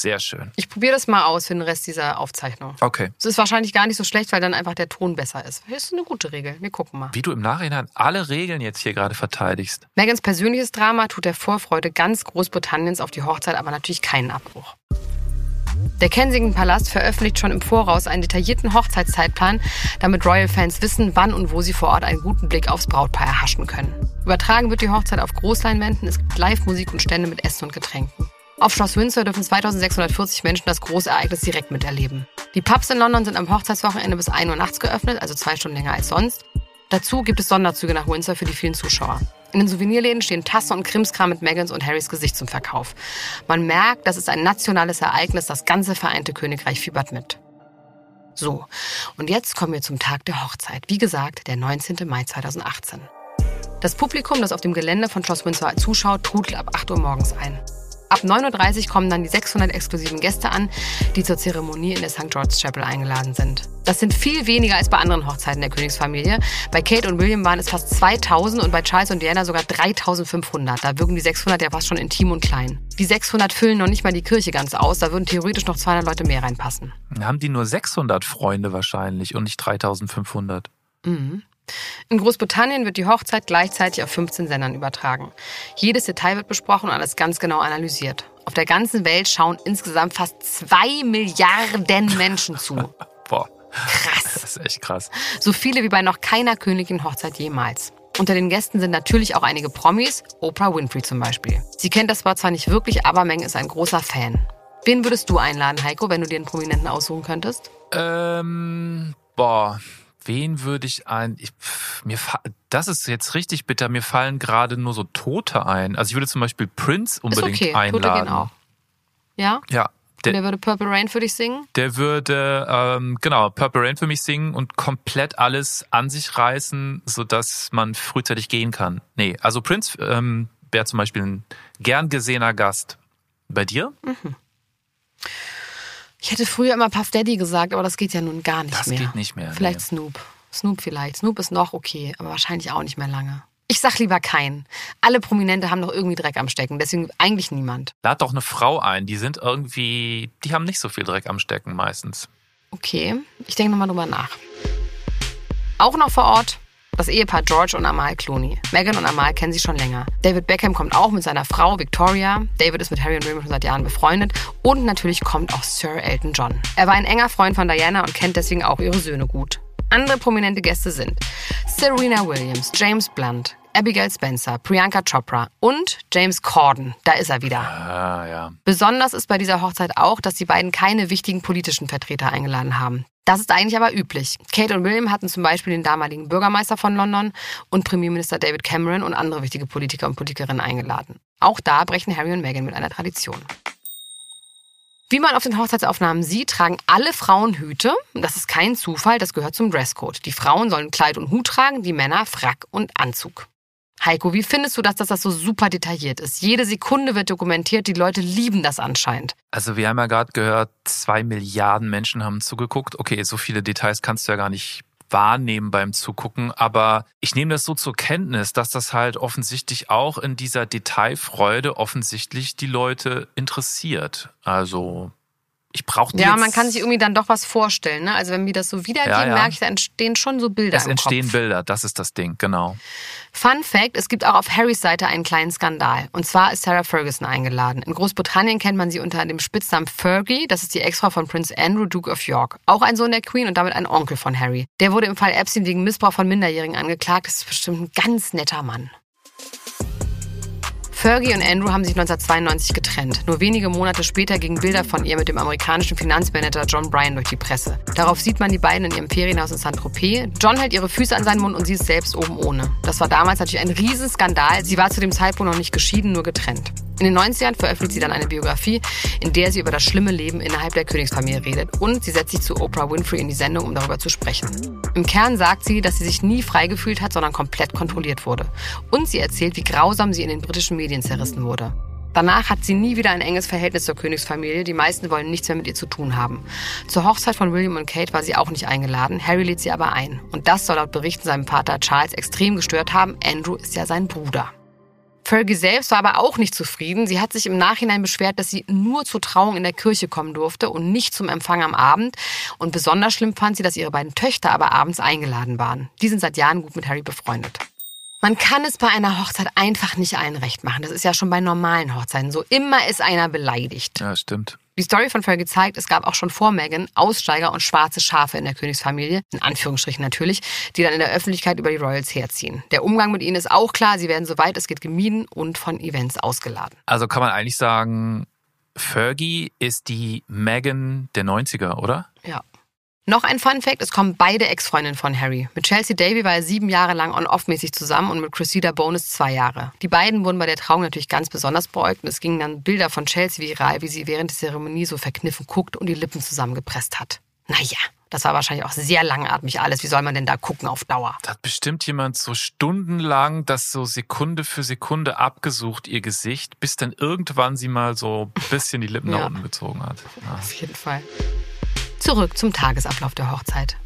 sehr schön. Ich probiere das mal aus für den Rest dieser Aufzeichnung. Okay. Es ist wahrscheinlich gar nicht so schlecht, weil dann einfach der Ton besser ist. Das ist eine gute Regel. Wir gucken mal. Wie du im Nachhinein alle Regeln jetzt hier gerade verteidigst. Megans persönliches Drama tut der Vorfreude ganz Großbritanniens auf die Hochzeit aber natürlich keinen Abbruch. Der Kensington Palast veröffentlicht schon im Voraus einen detaillierten Hochzeitszeitplan, damit Royal-Fans wissen, wann und wo sie vor Ort einen guten Blick aufs Brautpaar erhaschen können. Übertragen wird die Hochzeit auf Großleinwänden, es gibt Live-Musik und Stände mit Essen und Getränken. Auf Schloss Windsor dürfen 2640 Menschen das Großereignis direkt miterleben. Die Pubs in London sind am Hochzeitswochenende bis 1 Uhr nachts geöffnet, also zwei Stunden länger als sonst. Dazu gibt es Sonderzüge nach Windsor für die vielen Zuschauer. In den Souvenirläden stehen Tassen und Krimskram mit Megans und Harrys Gesicht zum Verkauf. Man merkt, das ist ein nationales Ereignis, das ganze Vereinte Königreich fiebert mit. So, und jetzt kommen wir zum Tag der Hochzeit. Wie gesagt, der 19. Mai 2018. Das Publikum, das auf dem Gelände von Schloss Windsor zuschaut, trudelt ab 8 Uhr morgens ein. Ab 9.30 Uhr kommen dann die 600 exklusiven Gäste an, die zur Zeremonie in der St. George's Chapel eingeladen sind. Das sind viel weniger als bei anderen Hochzeiten der Königsfamilie. Bei Kate und William waren es fast 2000 und bei Charles und Diana sogar 3500. Da wirken die 600 ja fast schon intim und klein. Die 600 füllen noch nicht mal die Kirche ganz aus. Da würden theoretisch noch 200 Leute mehr reinpassen. Haben die nur 600 Freunde wahrscheinlich und nicht 3500. Mhm. In Großbritannien wird die Hochzeit gleichzeitig auf 15 Sendern übertragen. Jedes Detail wird besprochen und alles ganz genau analysiert. Auf der ganzen Welt schauen insgesamt fast zwei Milliarden Menschen zu. Boah. Krass. Das ist echt krass. So viele wie bei noch keiner königlichen Hochzeit jemals. Unter den Gästen sind natürlich auch einige Promis, Oprah Winfrey zum Beispiel. Sie kennt das Wort zwar nicht wirklich, aber Meng ist ein großer Fan. Wen würdest du einladen, Heiko, wenn du dir einen Prominenten aussuchen könntest? Ähm, boah, wen würde ich ein? Ich, mir das ist jetzt richtig bitter. Mir fallen gerade nur so Tote ein. Also ich würde zum Beispiel Prince unbedingt ist okay. einladen. Tote gehen auch. Ja? Ja. Der, der, würde Purple Rain für dich singen? Der würde ähm, genau Purple Rain für mich singen und komplett alles an sich reißen, sodass man frühzeitig gehen kann. Nee, also Prince ähm, wäre zum Beispiel ein gern gesehener Gast. Bei dir? Mhm. Ich hätte früher immer Puff Daddy gesagt, aber das geht ja nun gar nicht das mehr. Das geht nicht mehr. Vielleicht nee. Snoop. Snoop vielleicht. Snoop ist noch okay, aber wahrscheinlich auch nicht mehr lange. Ich sag lieber keinen. Alle Prominente haben doch irgendwie Dreck am Stecken, deswegen eigentlich niemand. Lad doch eine Frau ein, die sind irgendwie, die haben nicht so viel Dreck am Stecken meistens. Okay, ich denke nochmal drüber nach. Auch noch vor Ort das Ehepaar George und Amal Clooney. Meghan und Amal kennen sich schon länger. David Beckham kommt auch mit seiner Frau Victoria. David ist mit Harry und William schon seit Jahren befreundet. Und natürlich kommt auch Sir Elton John. Er war ein enger Freund von Diana und kennt deswegen auch ihre Söhne gut. Andere prominente Gäste sind Serena Williams, James Blunt, Abigail Spencer, Priyanka Chopra und James Corden. Da ist er wieder. Ah, ja. Besonders ist bei dieser Hochzeit auch, dass die beiden keine wichtigen politischen Vertreter eingeladen haben. Das ist eigentlich aber üblich. Kate und William hatten zum Beispiel den damaligen Bürgermeister von London und Premierminister David Cameron und andere wichtige Politiker und Politikerinnen eingeladen. Auch da brechen Harry und Meghan mit einer Tradition. Wie man auf den Hochzeitsaufnahmen sieht, tragen alle Frauen Hüte. Das ist kein Zufall, das gehört zum Dresscode. Die Frauen sollen Kleid und Hut tragen, die Männer Frack und Anzug. Heiko, wie findest du das, dass das so super detailliert ist? Jede Sekunde wird dokumentiert, die Leute lieben das anscheinend. Also wir haben ja gerade gehört, zwei Milliarden Menschen haben zugeguckt. Okay, so viele Details kannst du ja gar nicht wahrnehmen beim Zugucken, aber ich nehme das so zur Kenntnis, dass das halt offensichtlich auch in dieser Detailfreude offensichtlich die Leute interessiert. Also ich brauche Ja, man kann sich irgendwie dann doch was vorstellen. Ne? Also wenn wir das so wiedergeben, Ja, ja. merke ich, da entstehen schon so Bilder Es entstehen Kopf. Bilder, das ist das Ding, genau. Fun Fact, es gibt auch auf Harrys Seite einen kleinen Skandal. Und zwar ist Sarah Ferguson eingeladen. In Großbritannien kennt man sie unter dem Spitznamen Fergie. Das ist die Ex-Frau von Prince Andrew, Duke of York. Auch ein Sohn der Queen und damit ein Onkel von Harry. Der wurde im Fall Epstein wegen Missbrauch von Minderjährigen angeklagt. Das ist bestimmt ein ganz netter Mann. Fergie und Andrew haben sich 1992 getrennt. Nur wenige Monate später gingen Bilder von ihr mit dem amerikanischen Finanzmanager John Bryan durch die Presse. Darauf sieht man die beiden in ihrem Ferienhaus in Saint-Tropez. John hält ihre Füße an seinen Mund und sie ist selbst oben ohne. Das war damals natürlich ein Riesenskandal. Sie war zu dem Zeitpunkt noch nicht geschieden, nur getrennt. In den 90ern veröffentlicht sie dann eine Biografie, in der sie über das schlimme Leben innerhalb der Königsfamilie redet. Und sie setzt sich zu Oprah Winfrey in die Sendung, um darüber zu sprechen. Im Kern sagt sie, dass sie sich nie frei gefühlt hat, sondern komplett kontrolliert wurde. Und sie erzählt, wie grausam sie in den britischen Medien zerrissen wurde. Danach hat sie nie wieder ein enges Verhältnis zur Königsfamilie. Die meisten wollen nichts mehr mit ihr zu tun haben. Zur Hochzeit von William und Kate war sie auch nicht eingeladen. Harry lädt sie aber ein. Und das soll laut Berichten seinem Vater Charles extrem gestört haben. Andrew ist ja sein Bruder. Fergie selbst war aber auch nicht zufrieden. Sie hat sich im Nachhinein beschwert, dass sie nur zur Trauung in der Kirche kommen durfte und nicht zum Empfang am Abend. Und besonders schlimm fand sie, dass ihre beiden Töchter aber abends eingeladen waren. Die sind seit Jahren gut mit Harry befreundet. Man kann es bei einer Hochzeit einfach nicht allen recht machen. Das ist ja schon bei normalen Hochzeiten so. Immer ist einer beleidigt. Ja, stimmt. Die Story von Fergie zeigt, es gab auch schon vor Meghan Aussteiger und schwarze Schafe in der Königsfamilie, in Anführungsstrichen natürlich, die dann in der Öffentlichkeit über die Royals herziehen. Der Umgang mit ihnen ist auch klar, sie werden soweit es geht gemieden und von Events ausgeladen. Also kann man eigentlich sagen, Fergie ist die Megan der 90er, oder? Ja. Noch ein Fun Fact, es kommen beide Ex-Freundinnen von Harry. Mit Chelsea Davy war er sieben Jahre lang on-off-mäßig zusammen und mit Cressida Bonus zwei Jahre. Die beiden wurden bei der Trauung natürlich ganz besonders beäugt und es gingen dann Bilder von Chelsea viral, wie sie während der Zeremonie so verkniffen guckt und die Lippen zusammengepresst hat. Naja, das war wahrscheinlich auch sehr langatmig alles. Wie soll man denn da gucken auf Dauer? Da hat bestimmt jemand so stundenlang das so Sekunde für Sekunde abgesucht, ihr Gesicht, bis dann irgendwann sie mal so ein bisschen die Lippen Ja. nach unten gezogen hat. Ja. Auf jeden Fall. Zurück zum Tagesablauf der Hochzeit.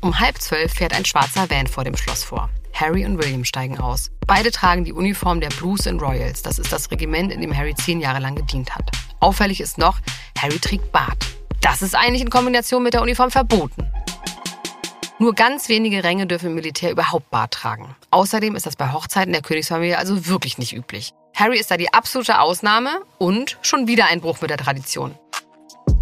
Um halb zwölf fährt ein schwarzer Van vor dem Schloss vor. Harry und William steigen aus. Beide tragen die Uniform der Blues and Royals. Das ist das Regiment, in dem Harry zehn Jahre lang gedient hat. Auffällig ist noch, Harry trägt Bart. Das ist eigentlich in Kombination mit der Uniform verboten. Nur ganz wenige Ränge dürfen im Militär überhaupt Bart tragen. Außerdem ist das bei Hochzeiten der Königsfamilie also wirklich nicht üblich. Harry ist da die absolute Ausnahme und schon wieder ein Bruch mit der Tradition.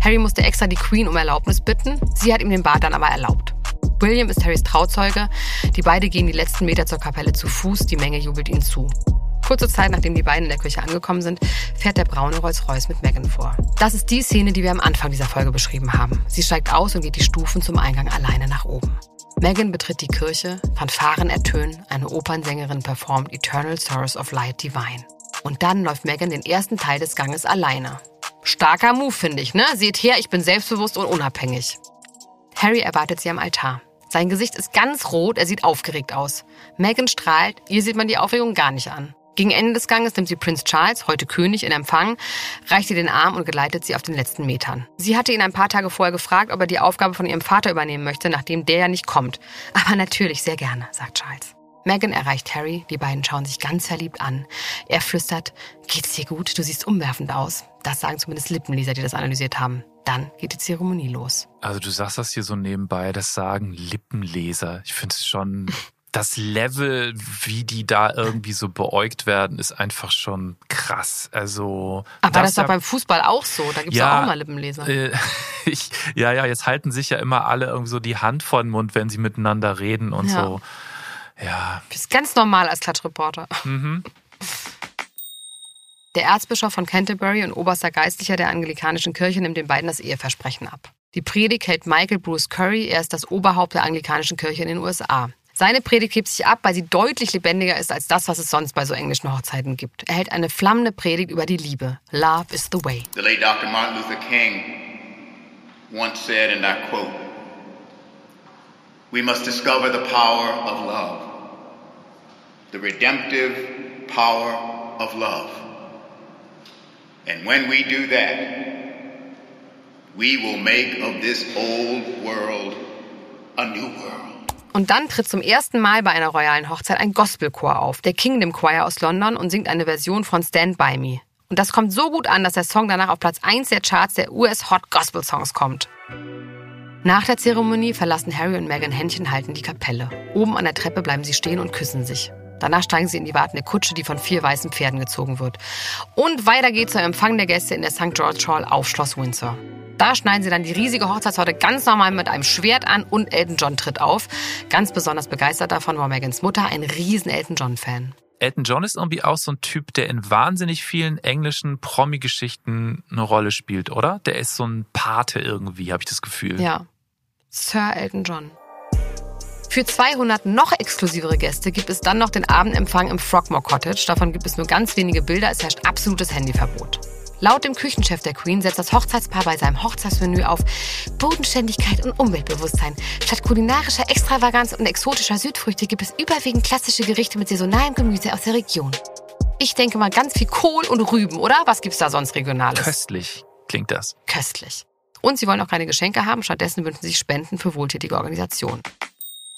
Harry musste extra die Queen um Erlaubnis bitten. Sie hat ihm den Bart dann aber erlaubt. William ist Harrys Trauzeuge. Die beiden gehen die letzten Meter zur Kapelle zu Fuß. Die Menge jubelt ihnen zu. Kurze Zeit nachdem die beiden in der Küche angekommen sind, fährt der braune Rolls-Royce mit Meghan vor. Das ist die Szene, die wir am Anfang dieser Folge beschrieben haben. Sie steigt aus und geht die Stufen zum Eingang alleine nach oben. Meghan betritt die Kirche, Fanfaren ertönen, eine Opernsängerin performt Eternal Source of Light Divine. Und dann läuft Meghan den ersten Teil des Ganges alleine. Starker Move, finde ich, ne? Seht her, ich bin selbstbewusst und unabhängig. Harry erwartet sie am Altar. Sein Gesicht ist ganz rot, er sieht aufgeregt aus. Meghan strahlt, ihr sieht man die Aufregung gar nicht an. Gegen Ende des Ganges nimmt sie Prinz Charles, heute König, in Empfang, reicht ihr den Arm und geleitet sie auf den letzten Metern. Sie hatte ihn ein paar Tage vorher gefragt, ob er die Aufgabe von ihrem Vater übernehmen möchte, nachdem der ja nicht kommt. Aber natürlich, sehr gerne, sagt Charles. Meghan erreicht Harry, die beiden schauen sich ganz verliebt an. Er flüstert, geht's dir gut? Du siehst umwerfend aus. Das sagen zumindest Lippenleser, die das analysiert haben. Dann geht die Zeremonie los. Also du sagst das hier so nebenbei, das sagen Lippenleser. Ich finde es schon, das Level, wie die da irgendwie so beäugt werden, ist einfach schon krass. Also Aber das ist ja- doch beim Fußball auch so. Da gibt's Ja, auch mal Lippenleser. Äh, ich, ja, ja, jetzt halten sich ja immer alle irgendwie so die Hand vor den Mund, wenn sie miteinander reden und Ja. so. Ja, Das ist ganz normal als Klatschreporter. mhm. Der Erzbischof von Canterbury und oberster Geistlicher der anglikanischen Kirche nimmt den beiden das Eheversprechen ab. Die Predigt hält Michael Bruce Curry, er ist das Oberhaupt der anglikanischen Kirche in den USA. Seine Predigt hebt sich ab, weil sie deutlich lebendiger ist als das, was es sonst bei so englischen Hochzeiten gibt. Er hält eine flammende Predigt über die Liebe. Love is the way. The late Dr. Martin Luther King once said, and I quote, We must discover the power of love, the redemptive power of love. And when we do that, we will make of this old world a new world. Und dann tritt zum ersten Mal bei einer royalen Hochzeit ein Gospelchor auf, der Kingdom Choir aus London und singt eine Version von Stand By Me. Und das kommt so gut an, dass der Song danach auf Platz 1 der Charts der US Hot Gospel Songs kommt. Nach der Zeremonie verlassen Harry und Meghan Händchen halten die Kapelle. Oben an der Treppe bleiben sie stehen und küssen sich. Danach steigen sie in die wartende Kutsche, die von vier weißen Pferden gezogen wird. Und weiter geht's zum Empfang der Gäste in der St. George Hall auf Schloss Windsor. Da schneiden sie dann die riesige Hochzeitstorte ganz normal mit einem Schwert an und Elton John tritt auf. Ganz besonders begeistert davon war Megans Mutter, ein riesen Elton John-Fan. Elton John ist irgendwie auch so ein Typ, der in wahnsinnig vielen englischen Promi-Geschichten eine Rolle spielt, oder? Der ist so ein Pate irgendwie, habe ich das Gefühl. Ja, Sir Elton John. Für 200 noch exklusivere Gäste gibt es dann noch den Abendempfang im Frogmore Cottage. Davon gibt es nur ganz wenige Bilder. Es herrscht absolutes Handyverbot. Laut dem Küchenchef der Queen setzt das Hochzeitspaar bei seinem Hochzeitsmenü auf Bodenständigkeit und Umweltbewusstsein. Statt kulinarischer Extravaganz und exotischer Südfrüchte gibt es überwiegend klassische Gerichte mit saisonalem Gemüse aus der Region. Ich denke mal ganz viel Kohl und Rüben, oder? Was gibt's da sonst Regionales? Köstlich klingt das. Köstlich. Und sie wollen auch keine Geschenke haben, stattdessen wünschen sie sich Spenden für wohltätige Organisationen.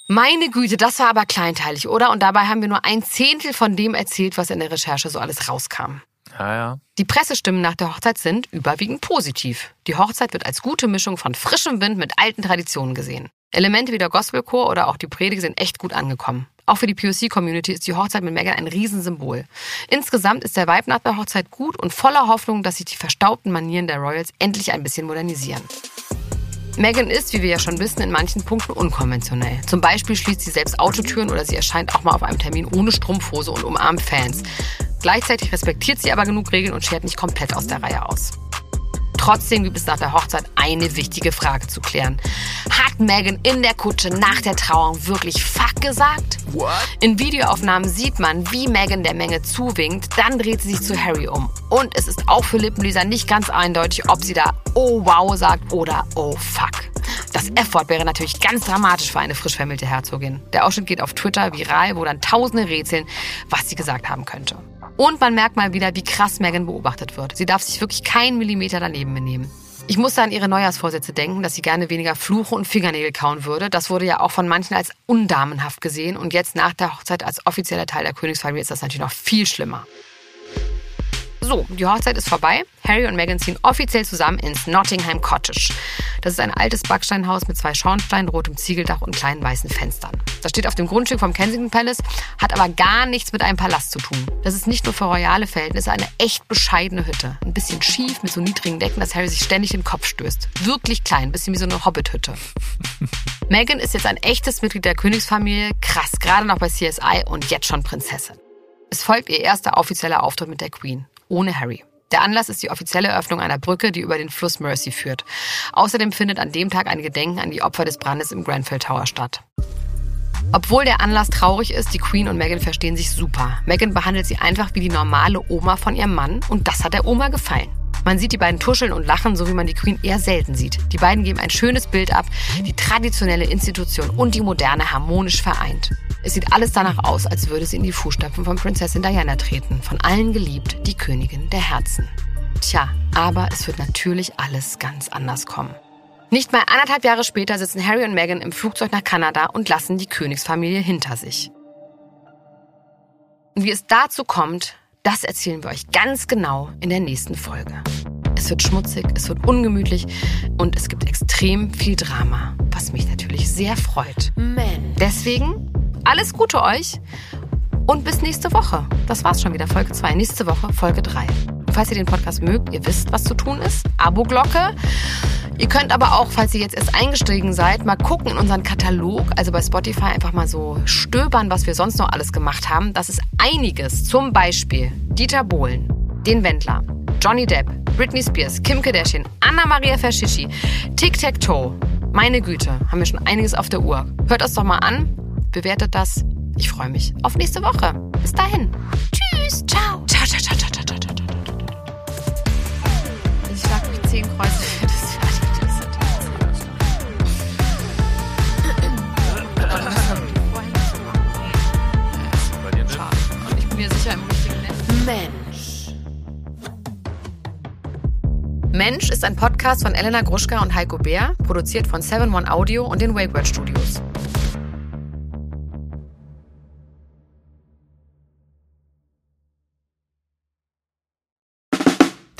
Meine Güte, das war aber kleinteilig, oder? Und dabei haben wir nur ein Zehntel von dem erzählt, was in der Recherche so alles rauskam. Ja, ja. Die Pressestimmen nach der Hochzeit sind überwiegend positiv. Die Hochzeit wird als gute Mischung von frischem Wind mit alten Traditionen gesehen. Elemente wie der Gospelchor oder auch die Predigt sind echt gut angekommen. Auch für die POC-Community ist die Hochzeit mit Meghan ein Riesensymbol. Insgesamt ist der Vibe nach der Hochzeit gut und voller Hoffnung, dass sich die verstaubten Manieren der Royals endlich ein bisschen modernisieren. Meghan ist, wie wir ja schon wissen, in manchen Punkten unkonventionell. Zum Beispiel schließt sie selbst Autotüren oder sie erscheint auch mal auf einem Termin ohne Strumpfhose und umarmt Fans. Gleichzeitig respektiert sie aber genug Regeln und schert nicht komplett aus der Reihe aus. Trotzdem gibt es nach der Hochzeit eine wichtige Frage zu klären. Hat Megan in der Kutsche nach der Trauung wirklich Fuck gesagt? What? In Videoaufnahmen sieht man, wie Megan der Menge zuwinkt. Dann dreht sie sich zu Harry um. Und es ist auch für Lippenleser nicht ganz eindeutig, ob sie da Oh wow sagt oder Oh fuck. Das F-Wort wäre natürlich ganz dramatisch für eine frisch vermählte Herzogin. Der Ausschnitt geht auf Twitter viral, wo dann Tausende rätseln, was sie gesagt haben könnte. Und man merkt mal wieder, wie krass Megan beobachtet wird. Sie darf sich wirklich keinen Millimeter daneben benehmen. Ich musste an ihre Neujahrsvorsätze denken, dass sie gerne weniger Fluche und Fingernägel kauen würde. Das wurde ja auch von manchen als undamenhaft gesehen. Und jetzt nach der Hochzeit als offizieller Teil der Königsfamilie ist das natürlich noch viel schlimmer. So, die Hochzeit ist vorbei. Harry und Meghan ziehen offiziell zusammen ins Nottingham Cottage. Das ist ein altes Backsteinhaus mit zwei Schornsteinen, rotem Ziegeldach und kleinen weißen Fenstern. Das steht auf dem Grundstück vom Kensington Palace, hat aber gar nichts mit einem Palast zu tun. Das ist nicht nur für royale Verhältnisse eine echt bescheidene Hütte. Ein bisschen schief mit so niedrigen Decken, dass Harry sich ständig den Kopf stößt. Wirklich klein, ein bisschen wie so eine Hobbit-Hütte. Meghan ist jetzt ein echtes Mitglied der Königsfamilie, krass, gerade noch bei CSI und jetzt schon Prinzessin. Es folgt ihr erster offizieller Auftritt mit der Queen ohne Harry. Der Anlass ist die offizielle Eröffnung einer Brücke, die über den Fluss Mersey führt. Außerdem findet an dem Tag ein Gedenken an die Opfer des Brandes im Grenfell Tower statt. Obwohl der Anlass traurig ist, die Queen und Meghan verstehen sich super. Meghan behandelt sie einfach wie die normale Oma von ihrem Mann und das hat der Oma gefallen. Man sieht die beiden tuscheln und lachen, so wie man die Queen eher selten sieht. Die beiden geben ein schönes Bild ab, die traditionelle Institution und die moderne harmonisch vereint. Es sieht alles danach aus, als würde sie in die Fußstapfen von Prinzessin Diana treten, von allen geliebt, die Königin der Herzen. Tja, aber es wird natürlich alles ganz anders kommen. Nicht mal anderthalb Jahre später sitzen Harry und Meghan im Flugzeug nach Kanada und lassen die Königsfamilie hinter sich. Und wie es dazu kommt, das erzählen wir euch ganz genau in der nächsten Folge. Es wird schmutzig, es wird ungemütlich und es gibt extrem viel Drama, was mich natürlich sehr freut. Man. Deswegen alles Gute euch und bis nächste Woche. Das war's schon wieder, Folge 2. Nächste Woche, Folge 3. Falls ihr den Podcast mögt, ihr wisst, was zu tun ist. Abo-Glocke. Ihr könnt aber auch, falls ihr jetzt erst eingestiegen seid, mal gucken in unseren Katalog, also bei Spotify einfach mal so stöbern, was wir sonst noch alles gemacht haben. Das ist einiges. Zum Beispiel Dieter Bohlen, den Wendler, Johnny Depp, Britney Spears, Kim Kardashian, Anna-Maria Fascischi, Tic-Tac-Toe. Meine Güte, haben wir schon einiges auf der Uhr. Hört es doch mal an, bewertet das. Ich freue mich auf nächste Woche. Bis dahin. Tschüss, ciao. Ciao, ciao, ciao, ciao, ciao, ciao, zehn Kreuze für das. Mensch. Mensch ist ein Podcast von Elena Gruschka und Heiko Bär, produziert von 7 One Audio und den WakeWord Studios.